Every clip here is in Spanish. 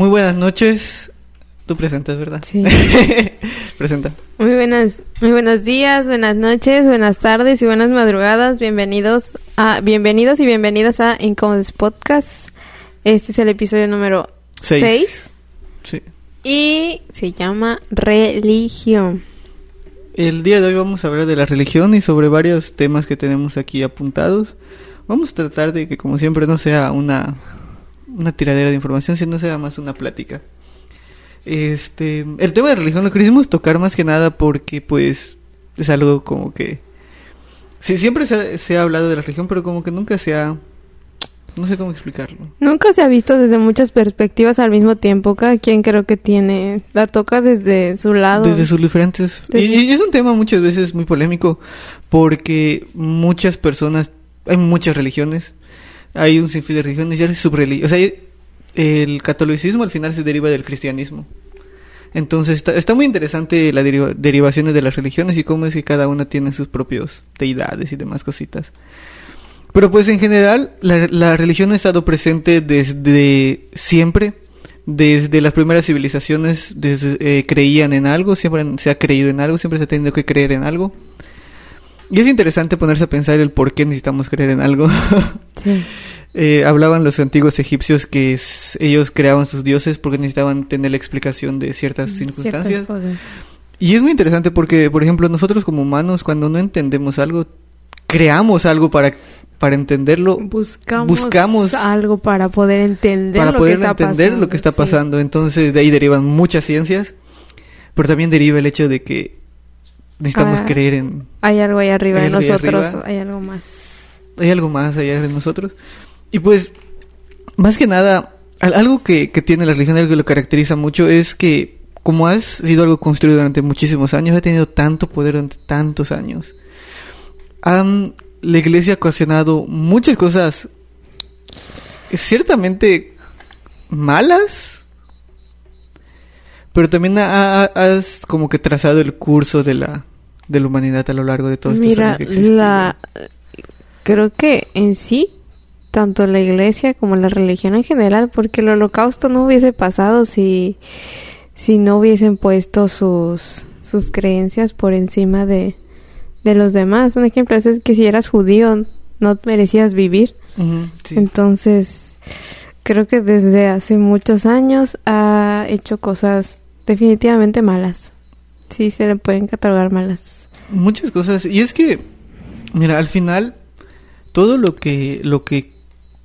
Muy buenas noches. Tú presentas, ¿verdad? Sí. Presenta. Muy buenas, muy buenos días, buenas noches, buenas tardes y buenas madrugadas. Bienvenidos a, bienvenidos y bienvenidas a Incomodes Podcast. Este es el episodio número Seis. 6 Sí. y se llama Religión. El día de hoy vamos a hablar de la religión y sobre varios temas que tenemos aquí apuntados. Vamos a tratar de que, como siempre, no sea una, una tiradera de información, sino sea más una plática. Este, el tema de religión lo quisimos tocar más que nada porque, pues, es algo como que... Sí, siempre se ha, se ha hablado de la religión, pero como que nunca se ha... No sé cómo explicarlo. Nunca se ha visto desde muchas perspectivas al mismo tiempo. Cada quien creo que tiene, la toca desde su lado. Desde sus diferentes... Desde- Y, y es un tema muchas veces muy polémico porque muchas personas... Hay muchas religiones. Hay un sinfín de religiones y hay subreligiones. O sea, el catolicismo al final se deriva del cristianismo. Entonces está, muy interesante las deriva- derivaciones de las religiones y cómo es que cada una tiene sus propios deidades y demás cositas. Pero pues en general la, la religión ha estado presente desde siempre, desde las primeras civilizaciones eh, creían en algo, siempre se ha creído en algo, siempre se ha tenido que creer en algo. Y es interesante ponerse a pensar el por qué necesitamos creer en algo. Sí. Eh, hablaban los antiguos egipcios que ellos creaban sus dioses porque necesitaban tener la explicación de ciertas circunstancias. Ciertas cosas. Y es muy interesante porque, por ejemplo, nosotros como humanos, cuando no entendemos algo, creamos algo para, para entenderlo, Buscamos, Buscamos algo para poder entender para lo poder que está entender pasando. lo que está sí. pasando. Entonces, de ahí derivan muchas ciencias, pero también deriva el hecho de que necesitamos Ah. creer en... Hay algo ahí arriba de nosotros, arriba. hay algo más. Hay algo más allá de nosotros. Y pues, más que nada, al- algo que, que tiene la religión, algo que lo caracteriza mucho, es que como ha sido algo construido durante muchísimos años, ha tenido tanto poder durante tantos años. Han- la iglesia ha ocasionado muchas cosas ciertamente malas, pero también ha, ha- has como que trazado el curso de la, de la humanidad a lo largo de todos estos Mira, años que existe. la creo que en sí tanto la iglesia como la religión en general, porque el holocausto no hubiese pasado si si no hubiesen puesto sus sus creencias por encima de de los demás. Un ejemplo es que si eras judío no merecías vivir. Sí. Entonces, creo que desde hace muchos años ha hecho cosas definitivamente malas. Sí, se le pueden catalogar malas. Muchas cosas. Y es que, mira, al final, todo lo que, lo que,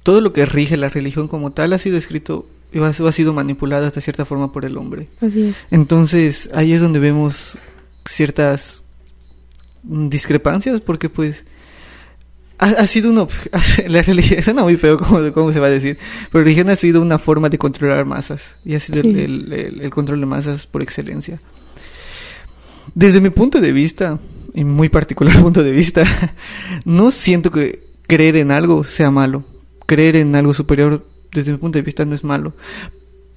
todo lo que rige la religión como tal ha sido escrito y ha, ha sido manipulado hasta cierta forma por el hombre. Así es. Entonces, ahí es donde vemos ciertas discrepancias, porque pues ha, ha sido una, la religión, suena muy feo como, como se va a decir, pero la religión ha sido una forma de controlar masas, y ha sido el- Sí. el, el- el control de masas por excelencia. Desde mi punto de vista, y muy particular punto de vista, no siento que creer en algo sea malo. Creer en algo superior, desde mi punto de vista, no es malo.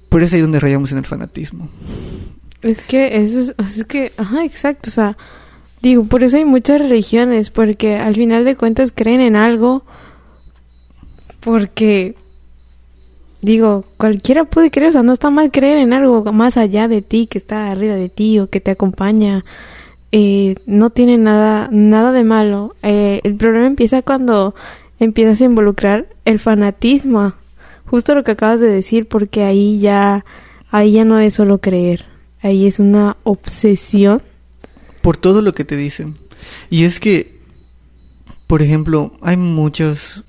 Pero es ahí donde rayamos en el fanatismo. Es que eso es, es que, ajá, exacto, o sea, digo, por eso hay muchas religiones, porque al final de cuentas creen en algo, porque, digo, cualquiera puede creer, o sea, no está mal creer en algo más allá de ti, que está arriba de ti o que te acompaña, eh, no tiene nada, nada de malo. Eh, el problema empieza cuando empiezas a involucrar el fanatismo, justo lo que acabas de decir, porque ahí ya, ahí ya no es solo creer. Ahí es una obsesión. por todo lo que te dicen. Y es que, por ejemplo, hay muchos...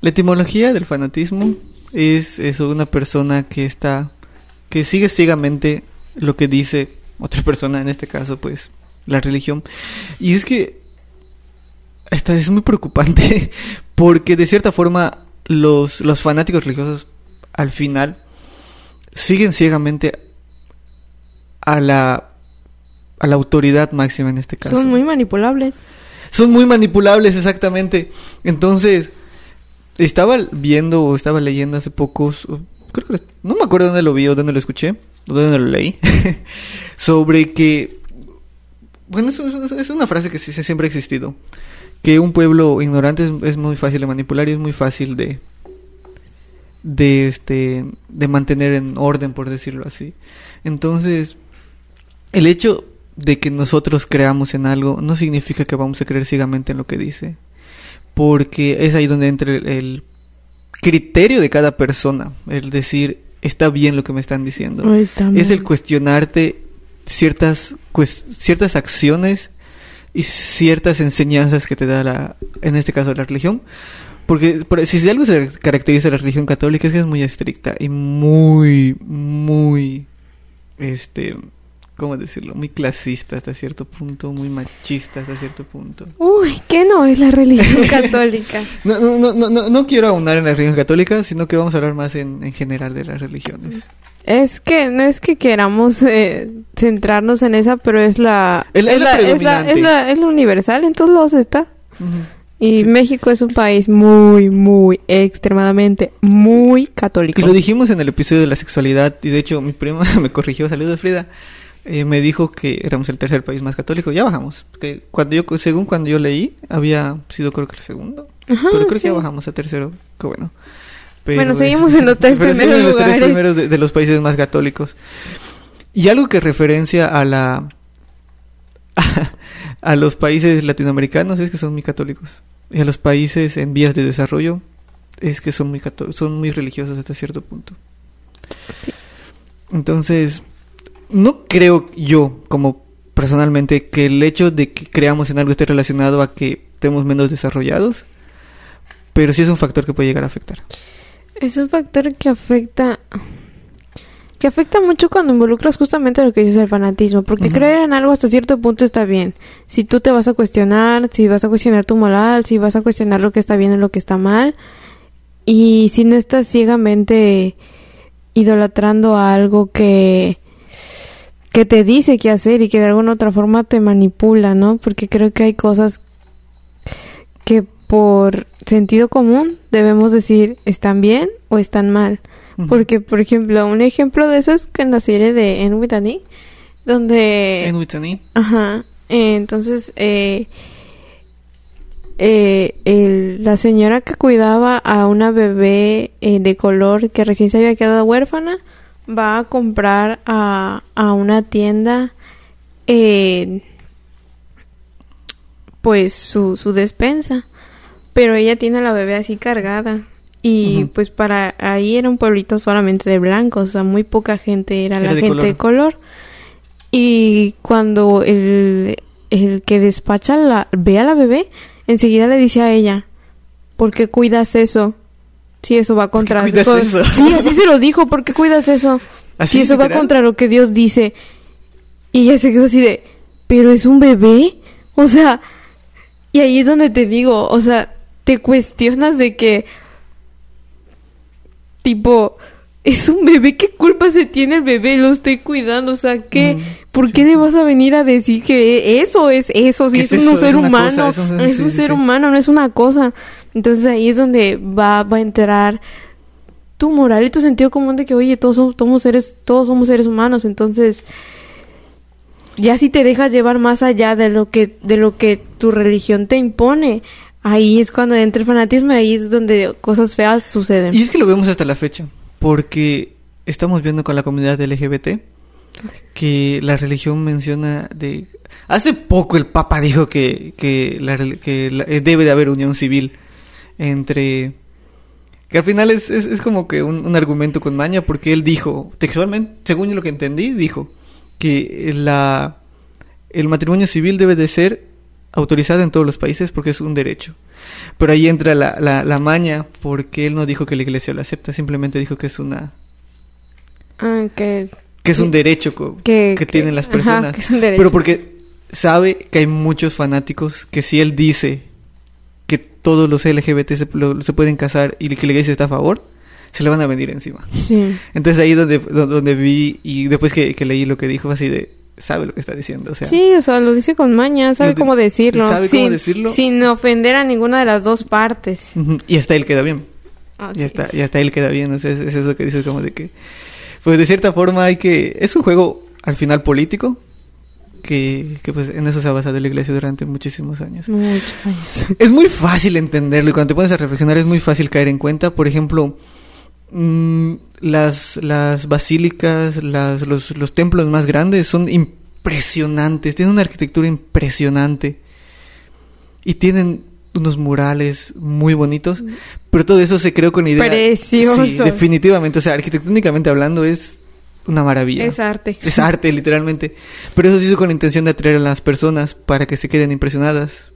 La etimología del fanatismo es eso, una persona que está... que sigue ciegamente lo que dice otra persona, en este caso, pues, la religión. Y es que... Esta es muy preocupante porque de cierta forma los, los fanáticos religiosos al final siguen ciegamente a la a la autoridad máxima en este caso. Son muy manipulables. Son muy manipulables, exactamente. Entonces, estaba viendo o estaba leyendo hace pocos, creo que no me acuerdo dónde lo vi o dónde lo escuché, o dónde lo leí, sobre que, bueno, es, es- es una frase que sí- siempre ha existido, que un pueblo ignorante es, es muy fácil de manipular y es muy fácil de, de este de mantener en orden por decirlo así. Entonces el hecho de que nosotros creamos en algo no significa que vamos a creer ciegamente en lo que dice porque es ahí donde entra el, el criterio de cada persona el decir está bien lo que me están diciendo está es el cuestionarte ciertas cues- ciertas acciones y ciertas enseñanzas que te da la en este caso la religión. Porque por- si de algo se caracteriza la religión católica es que es muy estricta y muy muy este cómo decirlo muy clasista hasta cierto punto muy machista hasta cierto punto. Uy, ¿qué no es la religión católica? no no no no, no, no quiero aunar en la religión católica sino que vamos a hablar más en, en general de las religiones Es que no es que queramos eh, centrarnos en esa, pero es la Es la- es la es la, es la- es la universal, en todos lados está. Y Sí. México es un país muy, muy, extremadamente, muy católico. Y lo dijimos en el episodio de la sexualidad, y de hecho mi prima me corrigió, saludos Frida, eh, me dijo que éramos el tercer país más católico, ya bajamos, que cuando yo, según cuando yo leí, había sido creo que el segundo, Ajá, pero creo que ya bajamos a tercero, que bueno. Pero Bueno, seguimos en los tres primeros en los tres lugares. primeros de, de los países más católicos. Y algo que referencia a la... a los países latinoamericanos es que son muy católicos. Y a los países en vías de desarrollo es que son muy son muy religiosos hasta cierto punto. Entonces, no creo yo, como personalmente, que el hecho de que creamos en algo esté relacionado a que estemos menos desarrollados, pero sí es un factor que puede llegar a afectar. Es un factor que afecta que afecta mucho cuando involucras justamente lo que dices el fanatismo, porque creer en algo hasta cierto punto está bien. Si tú te vas a cuestionar, si vas a cuestionar tu moral, si vas a cuestionar lo que está bien y lo que está mal, y si no estás ciegamente idolatrando a algo que que te dice qué hacer y que de alguna otra forma te manipula, ¿no? Porque creo que hay cosas que por sentido común debemos decir están bien o están mal. Porque, por ejemplo, un ejemplo de eso es que en la serie de En Annie, donde... En Whitney, Ajá. eh, entonces, eh, eh, el- la señora que cuidaba a una bebé eh, de color que recién se había quedado huérfana va a comprar a, a una tienda eh, pues su, su despensa. Pero ella tiene a la bebé así cargada. Y pues para ahí era un pueblito solamente de blancos, o sea, muy poca gente era, Era la de gente de color. Y cuando el, el que despacha la, ve a la bebé, enseguida le dice a ella, ¿por qué cuidas eso? Si eso va ¿Por qué contra... cuidas eso? Sí, así se lo dijo, ¿por qué cuidas eso? ¿Así, si eso va contra lo que Dios dice. Y ella se quedó así de, ¿pero es un bebé? O sea, y ahí es donde te digo, o sea, te cuestionas de que, tipo, es un bebé, ¿qué culpa se tiene el bebé? Lo estoy cuidando, o sea, ¿qué? Mm, ¿Por sí, qué sí. le vas a venir a decir que eso es eso? Si ¿Qué es, es un eso? ser Es humano, cosa, es un- es sí, un sí, ser humano, no es una cosa. Entonces ahí es donde va, va a entrar tu moral y tu sentido común de que, oye, todos somos, somos seres, todos somos seres humanos, entonces ya si te dejas llevar más allá de lo que, de lo que tu religión te impone, ahí es cuando entra el fanatismo y ahí es donde cosas feas suceden. Y es que lo vemos hasta la fecha, porque estamos viendo con la comunidad LGBT que la religión menciona de... Hace poco el Papa dijo que, que, la que la- eh, debe de haber unión civil entre... Que al final es, es, es como que un, un argumento con maña, porque él dijo, textualmente, según lo que entendí, dijo que la, el matrimonio civil debe de ser autorizado en todos los países porque es un derecho. Pero ahí entra la, la, la maña, porque él no dijo que la iglesia lo acepta, simplemente dijo que es una Ah, que, que es un derecho que, que, tienen las ajá, personas. que es un derecho. Pero porque sabe que hay muchos fanáticos que si él dice que todos los LGBT se, lo- se pueden casar y que la iglesia está a favor, se le van a venir encima. Sí. Entonces ahí donde, do- donde vi y después que, que leí lo que dijo, así de, sabe lo que está diciendo. O sea, Sí, o sea, lo dice con maña, sabe de- cómo decirlo. sabe cómo sin, decirlo. Sin ofender a ninguna de las dos partes. Y hasta él queda bien. Ah, Y sí. hasta, y hasta él queda bien. O sea, es, es eso que dices como de que... Pues de cierta forma hay que... Es un juego al final político. Que, que pues en eso se ha basado la iglesia durante muchísimos años. Muchos años. Es muy fácil entenderlo y cuando te pones a reflexionar es muy fácil caer en cuenta. Por ejemplo, mm, las, las basílicas, las, los, los templos más grandes son impresionantes, tienen una arquitectura impresionante y tienen unos murales muy bonitos, pero todo eso se creó con idea. Precioso. Sí, definitivamente, o sea, arquitectónicamente hablando es una maravilla. Es arte. Es arte, literalmente. Pero eso se hizo con la intención de atraer a las personas para que se queden impresionadas.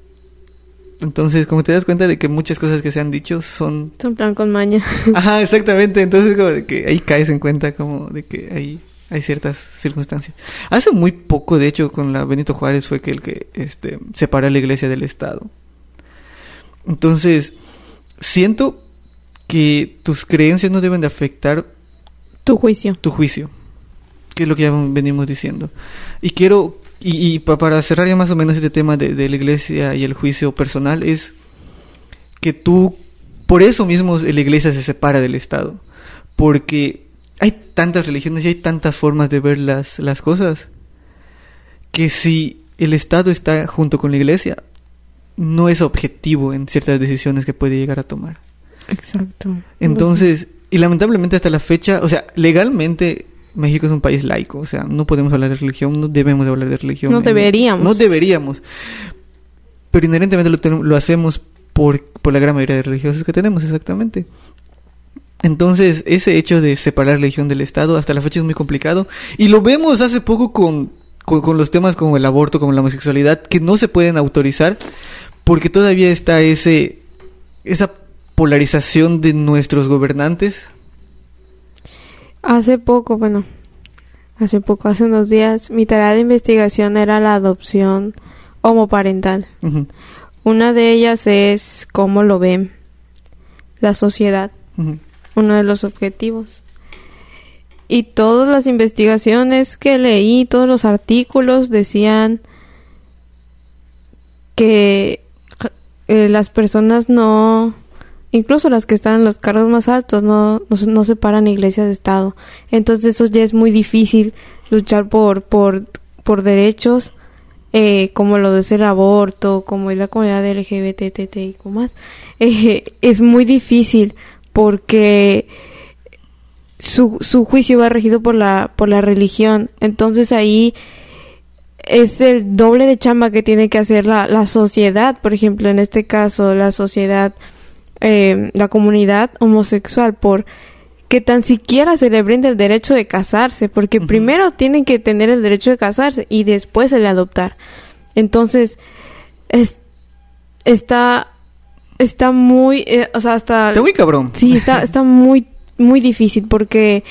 Entonces, como te das cuenta de que muchas cosas que se han dicho son... Son plan con maña. Ajá, exactamente. Entonces, como de que ahí caes en cuenta como de que hay, hay ciertas circunstancias. Hace muy poco, de hecho, con la Benito Juárez fue que el que este, separó a la iglesia del Estado. Entonces, siento que tus creencias no deben de afectar Tu juicio. tu juicio, que es lo que ya venimos diciendo. Y quiero, y, y pa- para cerrar ya más o menos este tema de, de la iglesia y el juicio personal, es que tú, por eso mismo la iglesia se separa del Estado, porque hay tantas religiones y hay tantas formas de ver las, las cosas, que si el Estado está junto con la iglesia, no es objetivo en ciertas decisiones que puede llegar a tomar. Exacto. Entonces, y lamentablemente hasta la fecha, o sea, legalmente México es un país laico, o sea, no podemos hablar de religión, no debemos de hablar de religión. No deberíamos. No deberíamos. Pero inherentemente lo, lo hacemos por, por la gran mayoría de religiosos que tenemos, exactamente. Entonces, ese hecho de separar religión del Estado hasta la fecha es muy complicado. Y lo vemos hace poco con, con, con los temas como el aborto, como la homosexualidad, que no se pueden autorizar porque todavía está ese esa polarización de nuestros gobernantes. Hace poco, bueno, hace poco, hace unos días, mi tarea de investigación era la adopción homoparental. Una de ellas es cómo lo ven la sociedad, uno de los objetivos. Y todas las investigaciones que leí, todos los artículos decían que eh, las personas no, incluso las que están en los cargos más altos, no, no, no separan iglesias de Estado. Entonces eso ya es muy difícil luchar por, por, por derechos eh, como lo de ser aborto, como es la comunidad LGBT y más. Eh, es muy difícil porque su, su juicio va regido por la, por la religión. Entonces ahí es el doble de chamba que tiene que hacer la, la sociedad, por ejemplo, en este caso, la sociedad, eh, la comunidad homosexual, por que tan siquiera se le brinde el derecho de casarse, porque primero tienen que tener el derecho de casarse y después el de adoptar. Entonces, es, está, está muy, eh, o sea, hasta... Está muy cabrón. Sí, está, está muy, muy difícil porque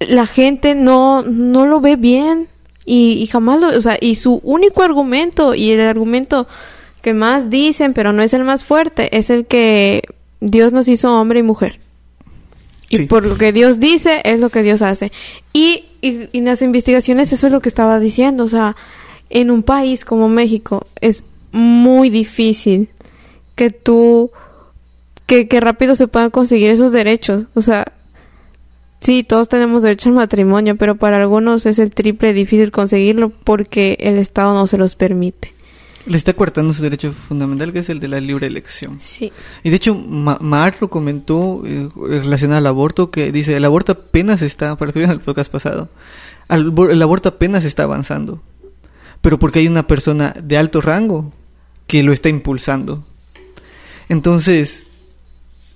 la gente no, no lo ve bien y, y jamás lo, o sea, y su único argumento y el argumento que más dicen, pero no es el más fuerte, es el que Dios nos hizo hombre y mujer. Y Sí. por lo que Dios dice, es lo que Dios hace. Y, y, y en las investigaciones eso es lo que estaba diciendo. O sea, en un país como México es muy difícil que tú, que, que rápido se puedan conseguir esos derechos. O sea, sí, todos tenemos derecho al matrimonio, pero para algunos es el triple difícil conseguirlo porque el Estado no se los permite. Le está coartando su derecho fundamental, que es el de la libre elección. Sí. Y de hecho, Ma lo comentó eh, relacionado al aborto, que dice, el aborto apenas está, para que vean el podcast pasado, al- el aborto apenas está avanzando. Pero porque hay una persona de alto rango que lo está impulsando. Entonces,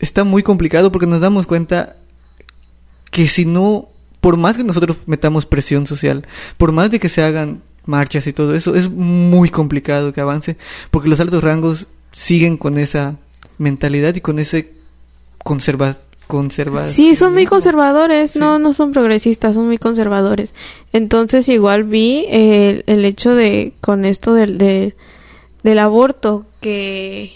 está muy complicado porque nos damos cuenta que si no, por más que nosotros metamos presión social, por más de que se hagan marchas y todo eso, es muy complicado que avance, porque los altos rangos siguen con esa mentalidad y con ese conserva Sí, son muy conservadores, Sí. no, no son progresistas, son muy conservadores. Entonces igual vi el, el hecho de, con esto del, de- del aborto, que...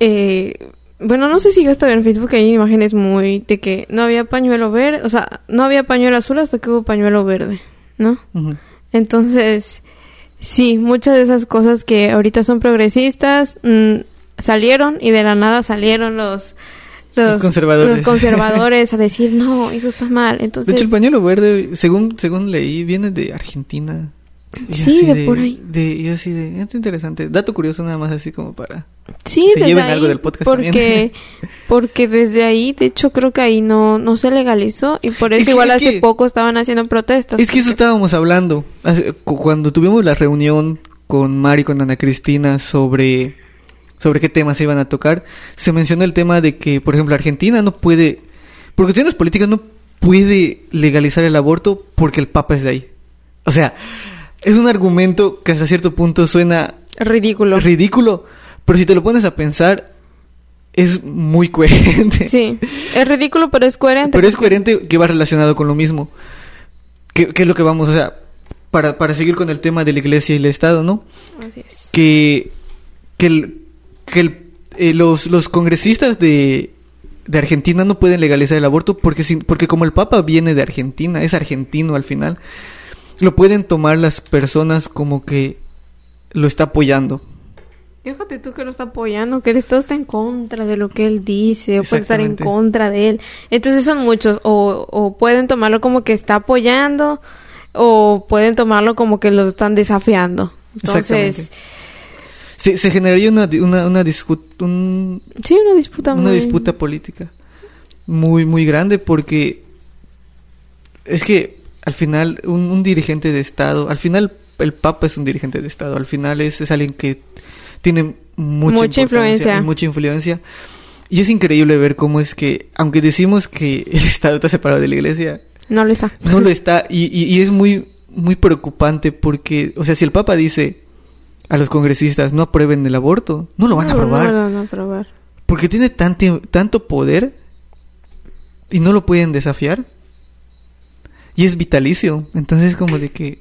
Eh, bueno, no sé si hasta en Facebook hay imágenes muy de que no había pañuelo verde, o sea, no había pañuelo azul hasta que hubo pañuelo verde, ¿no? Entonces, sí, muchas de esas cosas que ahorita son progresistas mm, salieron y de la nada salieron los Los conservadores. los conservadores a decir no, eso está mal. De Entonces, hecho, el pañuelo verde, según según leí, viene de Argentina. Sí, así de por ahí. de- yo así de, es interesante. Dato curioso nada más así como para... Sí, Se lleven ahí, algo del podcast porque, también. porque desde ahí, de hecho, creo que ahí no, no se legalizó y por Es eso que- igual es hace que- poco estaban haciendo protestas. Es que eso estábamos hablando cuando tuvimos la reunión con Mari, con Ana Cristina sobre sobre qué temas se iban a tocar. Se mencionó el tema de que, por ejemplo, Argentina no puede, por cuestiones políticas no puede legalizar el aborto porque el Papa es de ahí. O sea, es un argumento que hasta cierto punto suena Ridículo. ridículo, pero si te lo pones a pensar es muy coherente. Sí, es ridículo, pero es coherente. Pero es coherente que va relacionado con lo mismo. ¿Qué, qué es lo que vamos, o sea, para, para seguir con el tema de la iglesia y el Estado, ¿no? Así es. Que, que, el- que el- eh, los, los congresistas de, de Argentina no pueden legalizar el aborto porque, sin- porque como el Papa viene de Argentina, es argentino al final, lo pueden tomar las personas como que lo está apoyando. Fíjate tú que lo está apoyando, que el Estado está en contra de lo que él dice, o puede estar en contra de él. Entonces son muchos, o, o pueden tomarlo como que está apoyando, o pueden tomarlo como que lo están desafiando. Entonces. Se, se generaría una, una, una, un- sí, una disputa una muy... disputa política muy muy grande porque es que al final un, un dirigente de estado al final el papa es un dirigente de estado al final es, es alguien que tiene mucha, Mucha influencia. y mucha influencia y es increíble ver cómo es que aunque decimos que el estado está separado de la iglesia No lo está. no lo está y, y- y es muy muy preocupante porque o sea si el papa dice a los congresistas no aprueben el aborto no lo van a aprobar No, no, no, aprobar. porque tiene tanto, tanto poder y no lo pueden desafiar. Y es vitalicio. Entonces como de que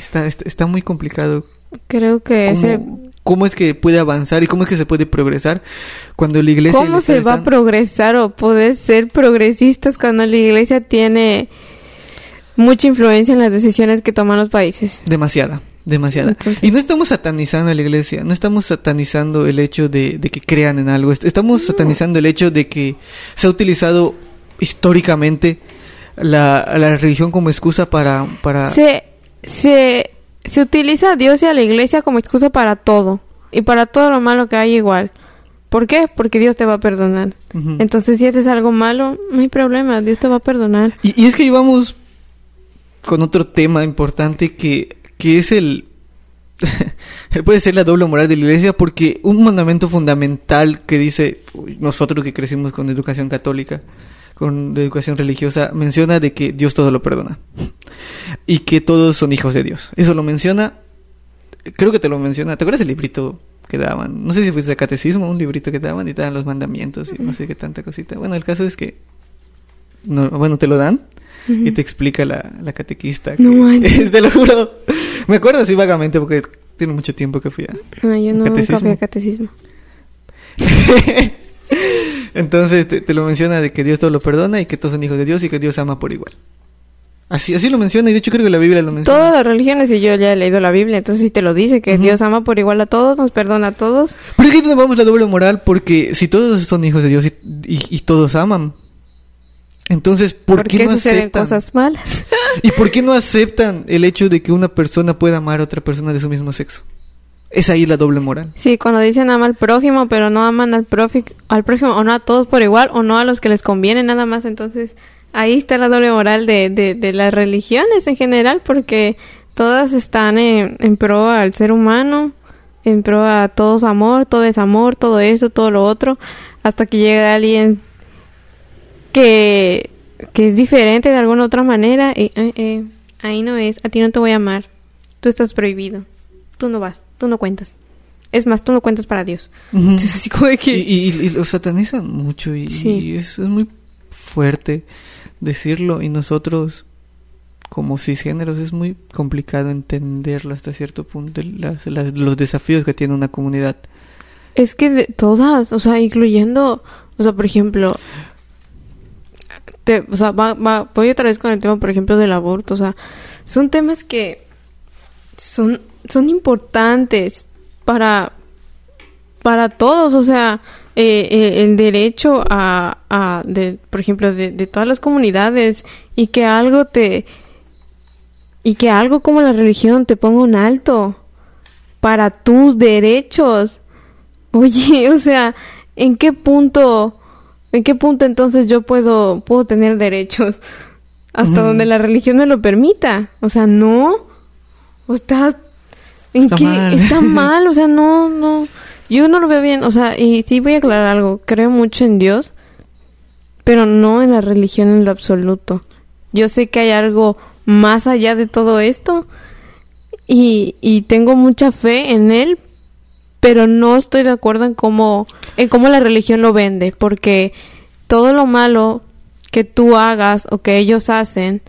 está, está, está muy complicado. Creo que ese... ¿Cómo, cómo es que puede avanzar y cómo es que se puede progresar cuando la iglesia... ¿Cómo se va a progresar o poder ser progresistas cuando la iglesia tiene mucha influencia en las decisiones que toman los países? Demasiada, demasiada. Entonces- Y no estamos satanizando a la iglesia, no estamos satanizando el hecho de, de que crean en algo, est- estamos satanizando el hecho de que se ha utilizado históricamente la, la religión como excusa para... para... Se, se, se utiliza a Dios y a la iglesia como excusa para todo y para todo lo malo que hay igual. ¿Por qué? Porque Dios te va a perdonar. Entonces, si haces algo malo, no hay problema, Dios te va a perdonar. Y, y es que íbamos con otro tema importante que, que es el... puede ser la doble moral de la iglesia porque un mandamiento fundamental que dice nosotros que crecimos con educación católica, con educación religiosa, menciona de que Dios todo lo perdona y que todos son hijos de Dios. Eso lo menciona, creo que te lo menciona, ¿te acuerdas del librito que daban? No sé si fuiste de catecismo, un librito que daban y te dan los mandamientos y no sé qué tanta cosita. Bueno, el caso es que, no, bueno, te lo dan y te explica la, la catequista. Que, No manches. te lo juro. Me acuerdo así vagamente porque tiene mucho tiempo que fui a... No, yo no nunca fui a catecismo. Entonces te, te lo menciona de que Dios todo lo perdona y que todos son hijos de Dios y que Dios ama por igual. Así, así lo menciona y de hecho creo que la Biblia lo menciona. Todas las religiones, y yo ya he leído la Biblia, entonces si te lo dice, que. Dios ama por igual a todos, nos perdona a todos. Pero es que vamos la doble moral porque si todos son hijos de Dios y, y- y todos aman, entonces ¿por, ¿Por qué, qué no suceden aceptan? cosas malas? ¿Y por qué no aceptan el hecho de que una persona pueda amar a otra persona de su mismo sexo? Es ahí la doble moral. Sí, cuando dicen ama al prójimo, pero no aman al, al prójimo, o no a todos por igual, o no a los que les conviene nada más, entonces ahí está la doble moral de, de, de las religiones en general, porque todas están en, en pro al ser humano, en pro a todos amor, todo es amor, todo eso, todo lo otro, hasta que llega alguien que, que es diferente de alguna otra manera, y eh, eh, ahí no es, a ti no te voy a amar, tú estás prohibido, tú no vas, tú no cuentas. Es más, tú no cuentas para Dios. Entonces así como de Y, que... y, y lo satanizan mucho y, Sí. y eso es muy fuerte decirlo y nosotros como cisgéneros es muy complicado entenderlo hasta cierto punto las- las- los desafíos que tiene una comunidad. Es que de todas, o sea, incluyendo, o sea, por ejemplo, te, o sea, va, va- voy otra vez con el tema, por ejemplo, del aborto, o sea, son temas que son, son importantes para, para todos, o sea, eh, eh, el derecho a, a de, por ejemplo, de, de todas las comunidades y que algo te Y que algo como la religión te ponga un alto para tus derechos. Oye, o sea, ¿en qué punto, en qué punto entonces yo puedo, puedo tener derechos? Hasta donde la religión me lo permita. O sea, no. O está, ¿en Está qué? mal. Está mal, o sea, no, no. Yo no lo veo bien, o sea, y sí voy a aclarar algo. Creo mucho en Dios, pero no en la religión en lo absoluto. Yo sé que hay algo más allá de todo esto y, y tengo mucha fe en él, pero no estoy de acuerdo en cómo, en cómo la religión lo vende, porque todo lo malo que tú hagas o que ellos hacen,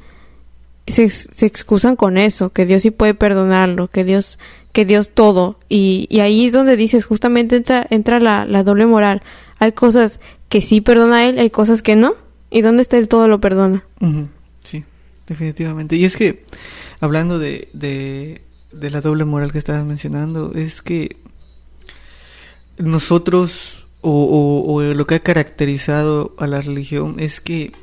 se, ex- se excusan con eso, que Dios sí puede perdonarlo, que Dios, que Dios todo. Y, y ahí es donde dices, justamente entra, entra la, la doble moral. Hay cosas que sí perdona Él, hay cosas que no. ¿Y dónde está Él todo lo perdona? Sí, definitivamente. Y es que, hablando de, de, de la doble moral que estabas mencionando, es que nosotros, o, o- o lo que ha caracterizado a la religión, es que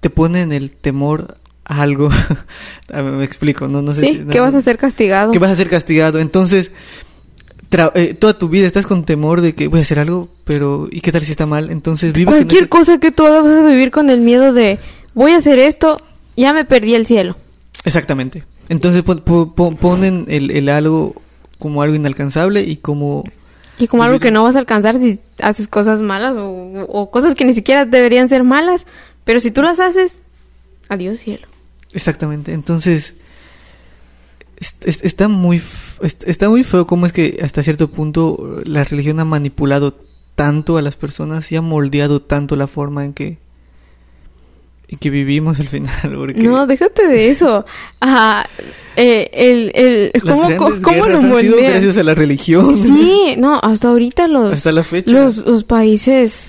te ponen el temor a algo. A ver, me explico, no, no sé Sí, si- que vas a ser castigado. que vas a ser castigado. Entonces, tra- eh, toda tu vida estás con temor de que voy a hacer algo, pero ¿y qué tal si está mal? Entonces vives Cualquier ese- cosa que tú hagas vas a vivir con el miedo de, voy a hacer esto, ya me perdí el cielo. Exactamente. Entonces pon- pon- ponen el, el algo como algo inalcanzable y como... Y como algo que no vas a alcanzar si haces cosas malas o, o cosas que ni siquiera deberían ser malas. Pero si tú las haces, adiós cielo. Exactamente. Entonces, es- es- está muy, está muy feo cómo es que hasta cierto punto la religión ha manipulado tanto a las personas y ha moldeado tanto la forma en que, en que vivimos al final. Porque No, déjate de eso. Ah, eh, el, el, las ¿Cómo, grandes cómo, lo han sido gracias a la religión. Sí, no, hasta ahorita los, Hasta la fecha. los, los países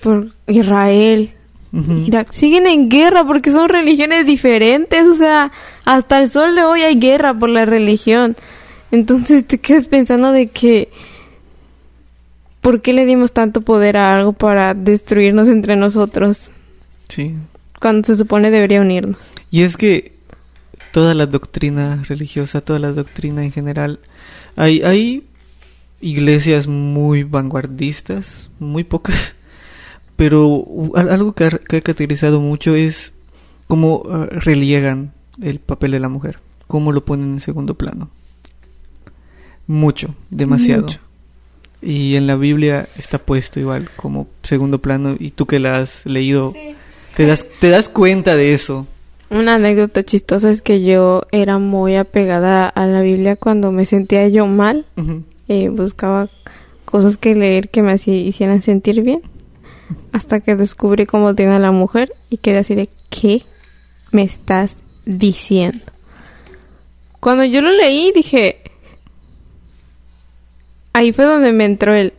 por Israel, Irak, siguen en guerra porque son religiones diferentes. O sea, hasta el sol de hoy hay guerra por la religión. Entonces te quedas pensando de que... ¿Por qué le dimos tanto poder a algo para destruirnos entre nosotros? Sí. Cuando se supone debería unirnos. Y es que toda la doctrina religiosa, toda la doctrina en general, hay, hay iglesias muy vanguardistas, muy pocas, pero algo que ha, que ha caracterizado mucho es cómo eh, reliegan el papel de la mujer, cómo lo ponen en segundo plano. Mucho, demasiado. Mucho. Y en la Biblia está puesto igual como segundo plano y tú que la has leído te das te das cuenta de eso. Una anécdota chistosa es que yo era muy apegada a la Biblia cuando me sentía yo mal. Eh, buscaba cosas que leer que me hicieran sentir bien. Hasta que descubrí cómo tiene la mujer y quedé así de, ¿qué me estás diciendo? Cuando yo lo leí dije, ahí fue donde me entró el,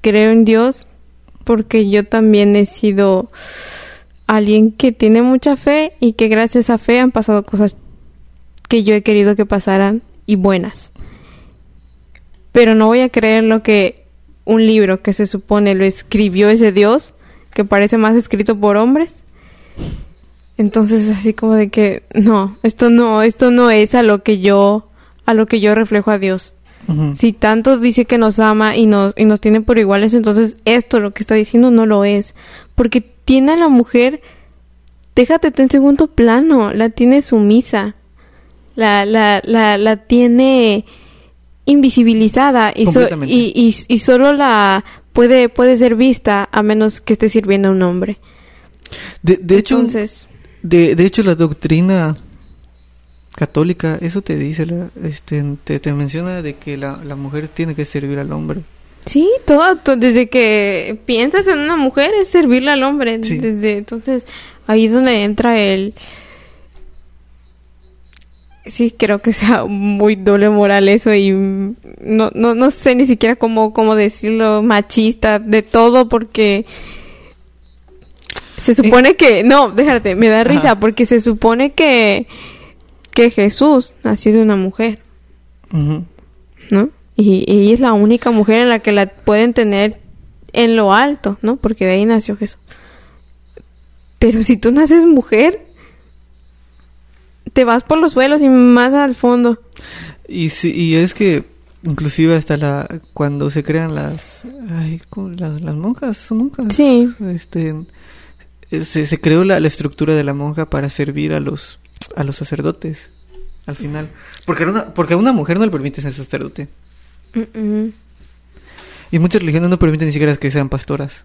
creo en Dios porque yo también he sido alguien que tiene mucha fe y que gracias a fe han pasado cosas que yo he querido que pasaran y buenas pero no voy a creer lo que un libro que se supone lo escribió ese Dios, que parece más escrito por hombres. Entonces así como de que no, esto no, esto no es a lo que yo a lo que yo reflejo a Dios. Si tanto dice que nos ama y nos y nos tiene por iguales, entonces esto lo que está diciendo no lo es, porque tiene a la mujer déjate tú en segundo plano, la tiene sumisa. La la la la tiene invisibilizada y, so- y, y, y solo la puede puede ser vista a menos que esté sirviendo a un hombre. De, de hecho, Entonces, de, de hecho la doctrina católica, eso te dice, la, este, te, te menciona de que la, la mujer tiene que servir al hombre. sí, todo, to- desde que piensas en una mujer es servirle al hombre. Sí. Desde entonces ahí es donde entra el Sí, creo que sea muy doble moral eso y no, no, no sé ni siquiera cómo, cómo decirlo, machista, de todo, porque se supone que, no, déjate, me da risa, porque se supone que, que Jesús nació de una mujer. ¿no? Y, y es la única mujer en la que la pueden tener en lo alto, ¿no? Porque de ahí nació Jesús. Pero si tú naces mujer, te vas por los suelos y más al fondo. Y sí, y es que inclusive hasta la cuando se crean las ay, las, las monjas, son monjas. Sí. Este se, se creó la, la estructura de la monja para servir a los a los sacerdotes al final, porque una, porque a una mujer no le permite ser sacerdote. Mm, mm. Y muchas religiones no permiten ni siquiera que sean pastoras.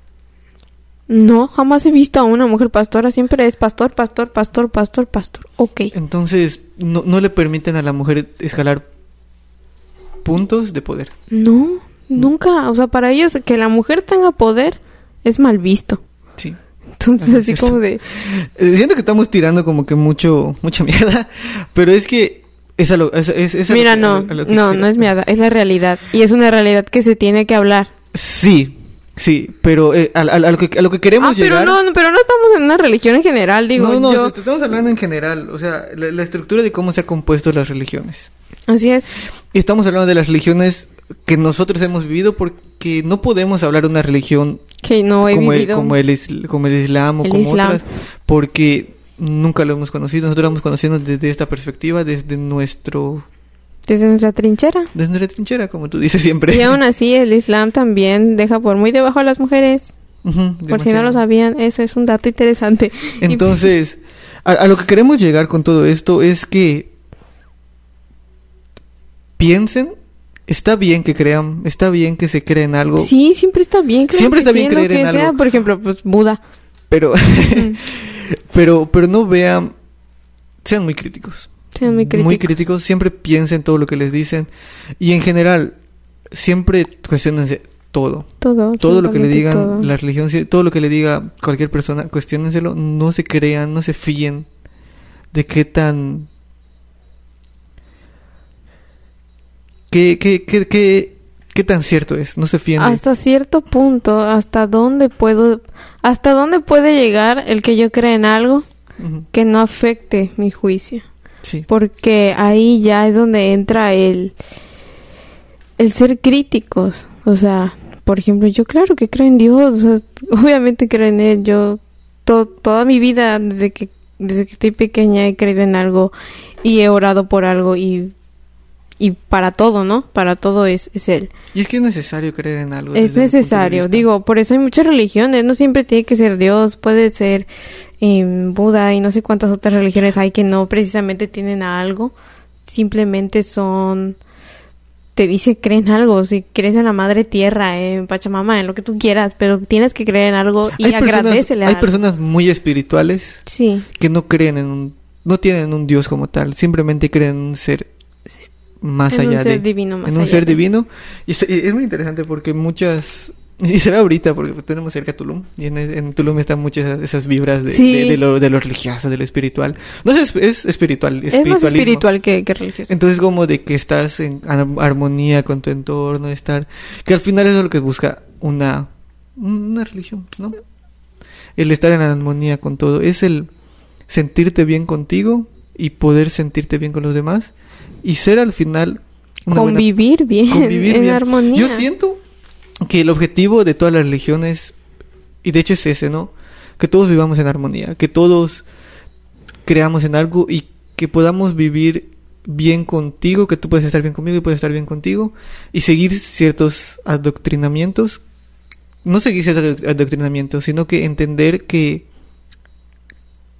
No, jamás he visto a una mujer pastora. Siempre es pastor, pastor, pastor, pastor, pastor. Ok. Entonces, no, no le permiten a la mujer escalar puntos de poder. No, nunca. O sea, para ellos que la mujer tenga poder es mal visto. Sí. Entonces, así cierto. como de... Eh, Siento que estamos tirando como que mucho, mucha mierda, pero es que es a lo, es, es- es a lo Mira, que- no, a lo- a lo que no, quiero- no es miada, es la realidad. Y es una realidad que se tiene que hablar. Sí, sí, pero eh, a, a- a lo que, a lo que queremos Ah, pero llegar... no, no, pero no estamos en una religión en general, digo no, no, yo. estamos hablando en general, o sea, la, la estructura de cómo se han compuesto las religiones. Así es. Y estamos hablando de las religiones que nosotros hemos vivido porque no podemos hablar de una religión Que no he como el, como, el, isl- como el Islam o El como Islam. otras, porque nunca lo hemos conocido. Nosotros lo hemos conocido desde esta perspectiva, desde nuestro Desde nuestra trinchera. desde nuestra trinchera, como tú dices siempre. Y aún así, el Islam también deja por muy debajo a las mujeres. Por si no lo sabían, eso es un dato interesante. Entonces, a, a lo que queremos llegar con todo esto es que piensen, está bien que crean, está bien que se creen algo, Sí, siempre está bien. claro Siempre que está bien creer en sea. algo. Por ejemplo, pues Buda. pero, Mm. pero, pero no vean, sean muy críticos. Muy críticos. Muy críticos, siempre piensen todo lo que les dicen y en general, siempre cuestionense todo. Todo. Todo lo que le digan todo. la religión, todo lo que le diga cualquier persona, cuestionenselo, no se crean, no se fíen de qué tan... qué, qué, qué, qué, qué tan cierto es, no se fíen Hasta cierto punto, hasta dónde puedo, hasta dónde puede llegar el que yo crea en algo que no afecte mi juicio. Sí, Porque ahí ya es donde entra el, el ser críticos. O sea, por ejemplo, yo claro que creo en Dios, o sea, obviamente creo en Él. Yo to- toda mi vida, desde que, desde que estoy pequeña, he creído en algo y he orado por algo y, y para todo, ¿no? Para todo es, es Él. y es que es necesario creer en algo. Es necesario, digo, por eso hay muchas religiones, no siempre tiene que ser Dios, puede ser em, Buda y no sé cuántas otras religiones hay que no precisamente tienen a algo, simplemente son, te dice creen algo, si crees en la madre tierra, en Pachamama, en lo que tú quieras, pero tienes que creer en algo y hay personas, agradecele a hay personas muy espirituales Sí, que no creen en un, no tienen un Dios como tal, simplemente creen en un ser más en allá un ser de divino más en un ser de- divino. Y es, y es muy interesante porque muchas y se ve ahorita porque tenemos cerca Tulum y en, en Tulum están muchas esas, esas vibras de, Sí. de, de lo, de lo religioso de lo espiritual no sé, es, es espiritual Es más espiritual que, que religioso. entonces como de que estás en ar- armonía con tu entorno estar que al final eso es lo que busca una una religión no el estar en armonía con todo es el sentirte bien contigo y poder sentirte bien con los demás y ser al final buena Convivir bien, convivir en bien. armonía. Yo siento que el objetivo de todas las religiones, y de hecho es ese, ¿no? Que todos vivamos en armonía, que todos creamos en algo y que podamos vivir bien contigo, que tú puedes estar bien conmigo y puedes estar bien contigo, y seguir ciertos adoctrinamientos. No seguir ciertos adoc- adoctrinamientos, sino que entender que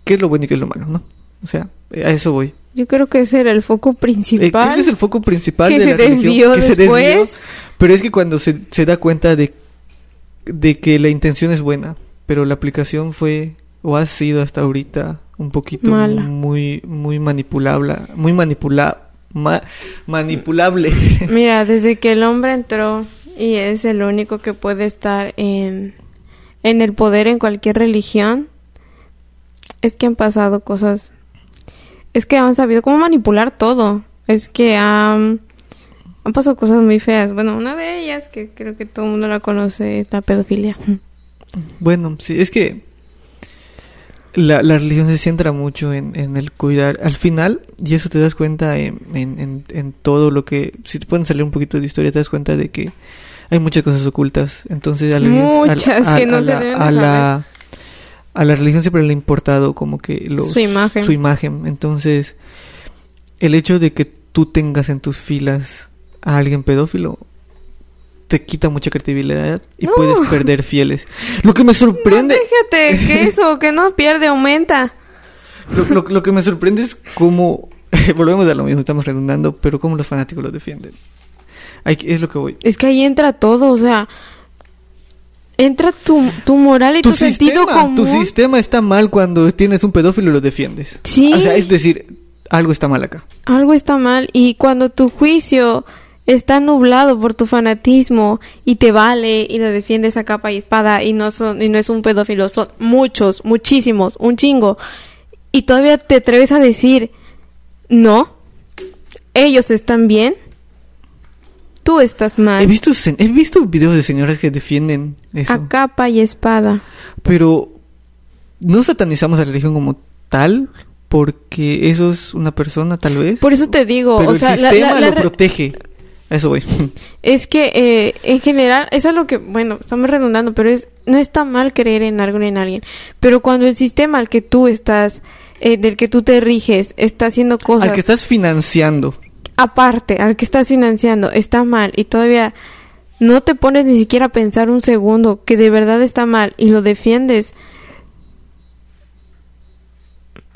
qué es lo bueno y qué es lo malo, ¿no? O sea, a eso voy. Yo creo que ese era el foco Eh, creo principal. que es el foco principal que de se la religión, desvió que se desvió, después. Pero es que cuando se, se da cuenta de, de que la intención es buena, pero la aplicación fue o ha sido hasta ahorita un poquito Mala. muy muy manipulable, muy manipula ma- manipulable. Mira, desde que el hombre entró y es el único que puede estar en, en el poder en cualquier religión, es que han pasado cosas, es que han sabido cómo manipular todo, es que han, han pasado cosas muy feas. Bueno, una de ellas, que creo que todo el mundo la conoce, es la pedofilia. bueno, sí, es que la, la religión se centra mucho en, en el cuidar. Al final, y eso te das cuenta en, en, en, en todo lo que... Si te pueden salir un poquito de historia, te das cuenta de que hay muchas cosas ocultas. Entonces, a la, Muchas que no se la, deben de a la, a la religión siempre le ha importado como que los, Su imagen. su imagen. Entonces, el hecho de que tú tengas en tus filas a alguien pedófilo te quita mucha credibilidad y No. puedes perder fieles. Lo que me sorprende, No, déjate, que eso, que no pierde, aumenta. lo, lo- lo que me sorprende es cómo volvemos a lo mismo, estamos redundando, pero cómo los fanáticos lo defienden. Hay es lo que voy. Es que ahí entra todo, o sea, entra tu, tu moral y tu, Tu sentido sistema, común. tu sistema está mal cuando tienes un pedófilo y lo defiendes. Sí. O sea, es decir, algo está mal acá. Algo está mal y cuando tu juicio está nublado por tu fanatismo y te vale y lo defiendes a capa y espada y no son y no es un pedófilo, son muchos, muchísimos, un chingo y todavía te atreves a decir no, ellos están bien, tú estás mal He visto, he visto videos de señoras que defienden eso. a capa y espada. Pero no satanizamos a la religión como tal, porque eso es una persona, tal vez. Por eso te digo, pero o el sea, la- sistema la- la lo protege. Eso voy. Es que eh, en general, eso es lo que, bueno, estamos redundando, pero es no está mal creer en algo ni en alguien. Pero cuando el sistema al que tú estás, eh, del que tú te riges, está haciendo cosas Al que estás financiando. aparte, al que estás financiando, está mal y todavía no te pones ni siquiera a pensar un segundo que de verdad está mal y lo defiendes.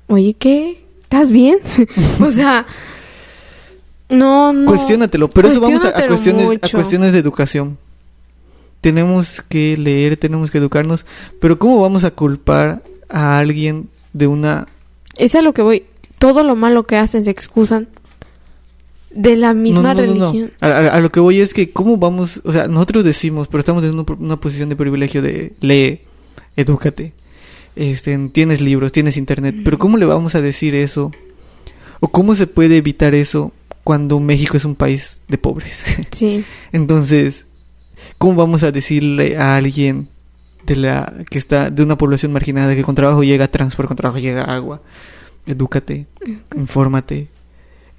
Oye, ¿qué? ¿Estás bien? o sea, no, no. Cuestiónatelo. Pero eso vamos a, cuestiones, a cuestiones de educación. Tenemos que leer, tenemos que educarnos. Pero ¿cómo vamos a culpar a alguien de una Es a lo que voy. Todo lo malo que hacen se excusan de la misma No, no, no, no, no. religión. A, a- a lo que voy es que cómo vamos, o sea, nosotros decimos, pero estamos en una, una posición de privilegio de lee, edúcate, este, tienes libros, tienes internet, pero cómo le vamos a decir eso o cómo se puede evitar eso cuando México es un país de pobres. Sí. Entonces, ¿cómo vamos a decirle a alguien de la que está de una población marginada que con trabajo llega transporte, con trabajo llega agua, edúcate, infórmate?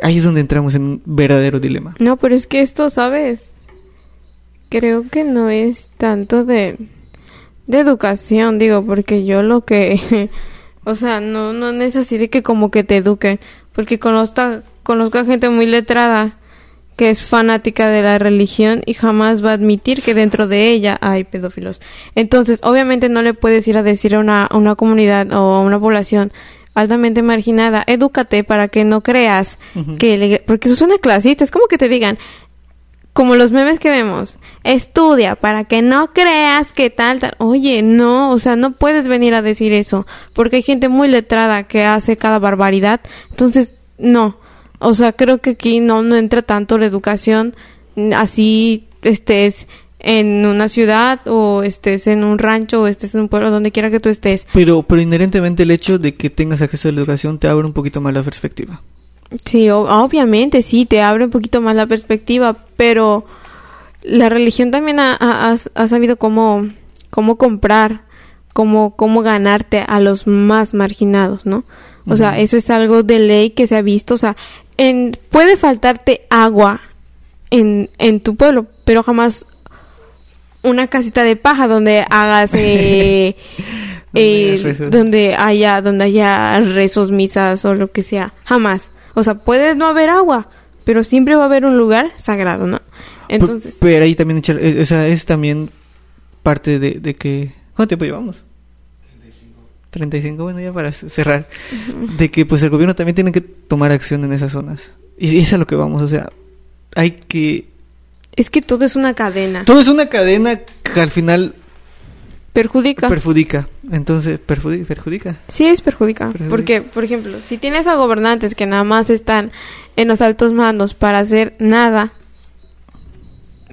Ahí es donde entramos en un verdadero dilema. No, pero es que esto, ¿sabes? Creo que no es tanto de, de educación, digo, porque yo lo que... o sea, no, no es así de que como que te eduquen, porque conozco, conozco a gente muy letrada que es fanática de la religión y jamás va a admitir que dentro de ella hay pedófilos. Entonces, obviamente no le puedes ir a decir a una, a una comunidad o a una población altamente marginada, edúcate para que no creas que le- porque eso suena clasista, es como que te digan como los memes que vemos, estudia para que no creas que tal, tal. Oye, no, o sea, no puedes venir a decir eso, porque hay gente muy letrada que hace cada barbaridad. Entonces, no. O sea, creo que aquí no, no entra tanto la educación, así estés en una ciudad o estés en un rancho o estés en un pueblo, donde quiera que tú estés. Pero, pero inherentemente el hecho de que tengas acceso a la educación te abre un poquito más la perspectiva. Sí, obviamente, sí, te abre un poquito más la perspectiva, pero la religión también ha, ha- ha- sabido cómo, cómo comprar, cómo, cómo ganarte a los más marginados, ¿no? O sea, eso es algo de ley que se ha visto, o sea, en, puede faltarte agua en, en tu pueblo, pero jamás una casita de paja donde hagas eh, Donde eh, donde haya donde haya rezos misas o lo que sea. Jamás. O sea puede no haber agua pero siempre va a haber un lugar sagrado no entonces Pero ahí también echa- eh, esa es también parte de, de que... ¿Cuánto tiempo llevamos? 35, bueno, ya para cerrar. De que pues el gobierno también tiene que tomar acción en esas zonas. Y es a lo que vamos, o sea, hay que... es que todo es una cadena Todo es una cadena que al final perjudica perjudica. Entonces, perfudi- perjudica. sí es perjudica Perjudica. porque por ejemplo si tienes a gobernantes que nada más están en los altos mandos para hacer nada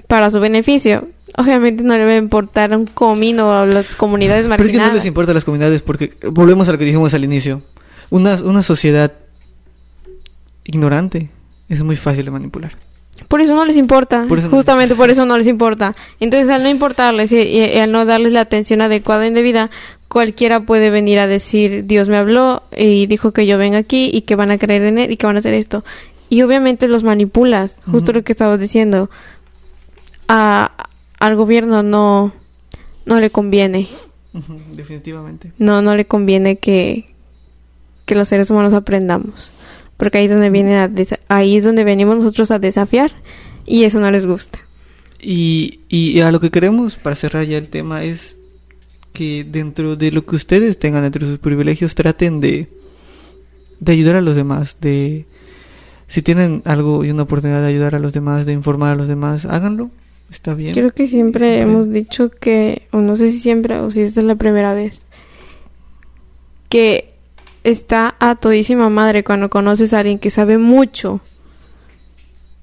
para su beneficio obviamente no le va a importar un comino a las comunidades Pero es que no marginadas les importa a las comunidades porque volvemos a lo que dijimos al inicio. Una, una sociedad ignorante es muy fácil de manipular. Por eso no les importa. Por les Justamente por eso no les importa. Entonces, al no importarles y, y- y al no darles la atención adecuada en debida, cualquiera puede venir a decir, Dios me habló y dijo que yo venga aquí y que van a creer en él y que van a hacer esto. Y obviamente los manipulas. Justo lo que estabas diciendo. A, al gobierno no, no le conviene definitivamente. No, no le conviene que, que los seres humanos aprendamos. Porque ahí es donde viene a ahí es donde venimos nosotros a desafiar y eso no les gusta. Y, y a lo que queremos, para cerrar ya el tema, es que dentro de lo que ustedes tengan, dentro de sus privilegios, traten de, de ayudar a los demás, de si tienen algo y una oportunidad de ayudar a los demás, de informar a los demás, háganlo, está bien. Creo que siempre hemos dicho que, o no sé si siempre o si esta es la primera vez, que está a todísima madre cuando conoces a alguien que sabe mucho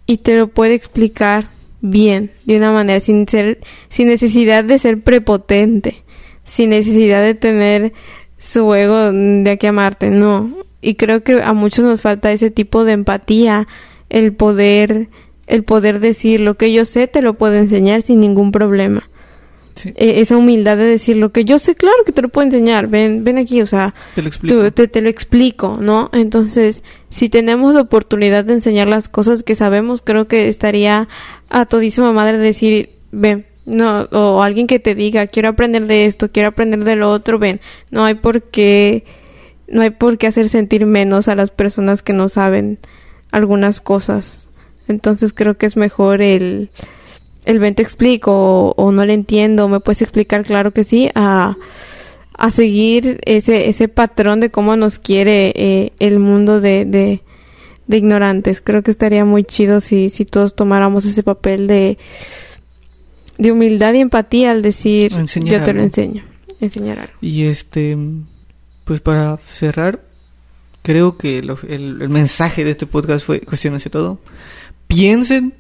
y te lo puede explicar bien, de una manera, sin ser, sin necesidad de ser prepotente, sin necesidad de tener su ego de aquí a Marte, no. Y creo que a muchos nos falta ese tipo de empatía, el poder, el poder decir lo que yo sé te lo puedo enseñar sin ningún problema. Sí, E- esa humildad de decir lo que yo sé, claro que te lo puedo enseñar, ven, ven aquí, o sea, te lo explico. tú- te, te lo explico, ¿no? Entonces, si tenemos la oportunidad de enseñar las cosas que sabemos, creo que estaría a todísima madre decir, ven, no, o alguien que te diga, quiero aprender de esto, quiero aprender de lo otro, ven, no hay por qué, no hay por qué hacer sentir menos a las personas que no saben algunas cosas. Entonces creo que es mejor el, el ven te explico o, o no le entiendo, me puedes explicar, claro que sí, a, a seguir ese, ese patrón de cómo nos quiere eh, el mundo de, de, de ignorantes. Creo que estaría muy chido si, si todos tomáramos ese papel de, de humildad y empatía al decir Enseñar yo te lo enseño, enseñar algo. Y este, pues para cerrar, creo que lo- el, el mensaje de este podcast fue cuestionense todo. Piensen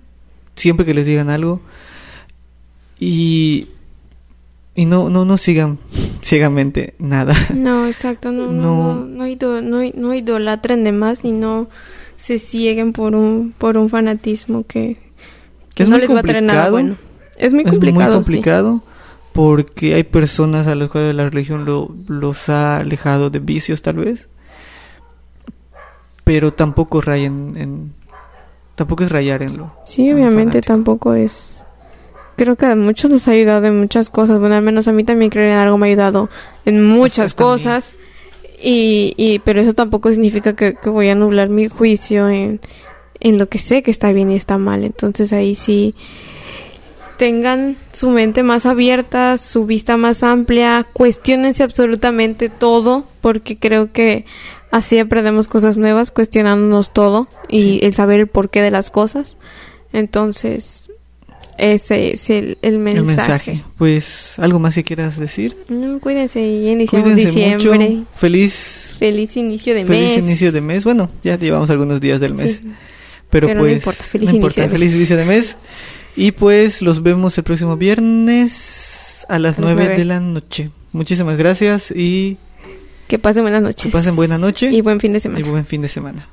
siempre que les digan algo y, y no, no, no sigan ciegamente nada. No, exacto, no, no, No. no, no, ido- no, no idolatren de más y no se cieguen por un, por un fanatismo que, que Es no muy les va a traer nada bueno. Es muy es complicado. muy sí. complicado porque hay personas a las cuales la religión lo, los ha alejado de vicios tal vez. Pero tampoco rayen en... Tampoco es rayar en lo... Sí, obviamente tampoco es. Creo que a muchos nos ha ayudado en muchas cosas. Bueno, al menos a mí también creer en algo me ha ayudado en muchas cosas. Y, y, pero eso tampoco significa que, que voy a nublar mi juicio en, en lo que sé que está bien y está mal. Entonces ahí sí tengan su mente más abierta, su vista más amplia, cuestionense absolutamente todo, porque creo que así aprendemos cosas nuevas, cuestionándonos todo y Sí. el saber el porqué de las cosas. Entonces, ese es el, el mensaje. El mensaje. Pues, ¿algo más que quieras decir? No, cuídense, ya iniciamos Cuídense diciembre. mucho. Feliz, Feliz inicio de feliz mes. inicio de mes. Bueno, ya llevamos algunos días del mes. Sí. Pero, Pero no pues, importa, feliz no inicio importa, feliz inicio de mes. Y pues los vemos el próximo viernes a las A las 9 nueve. de la noche. Muchísimas gracias y Que pasen buenas noches. que pasen buena noche Y buen fin de y semana. buen fin de semana.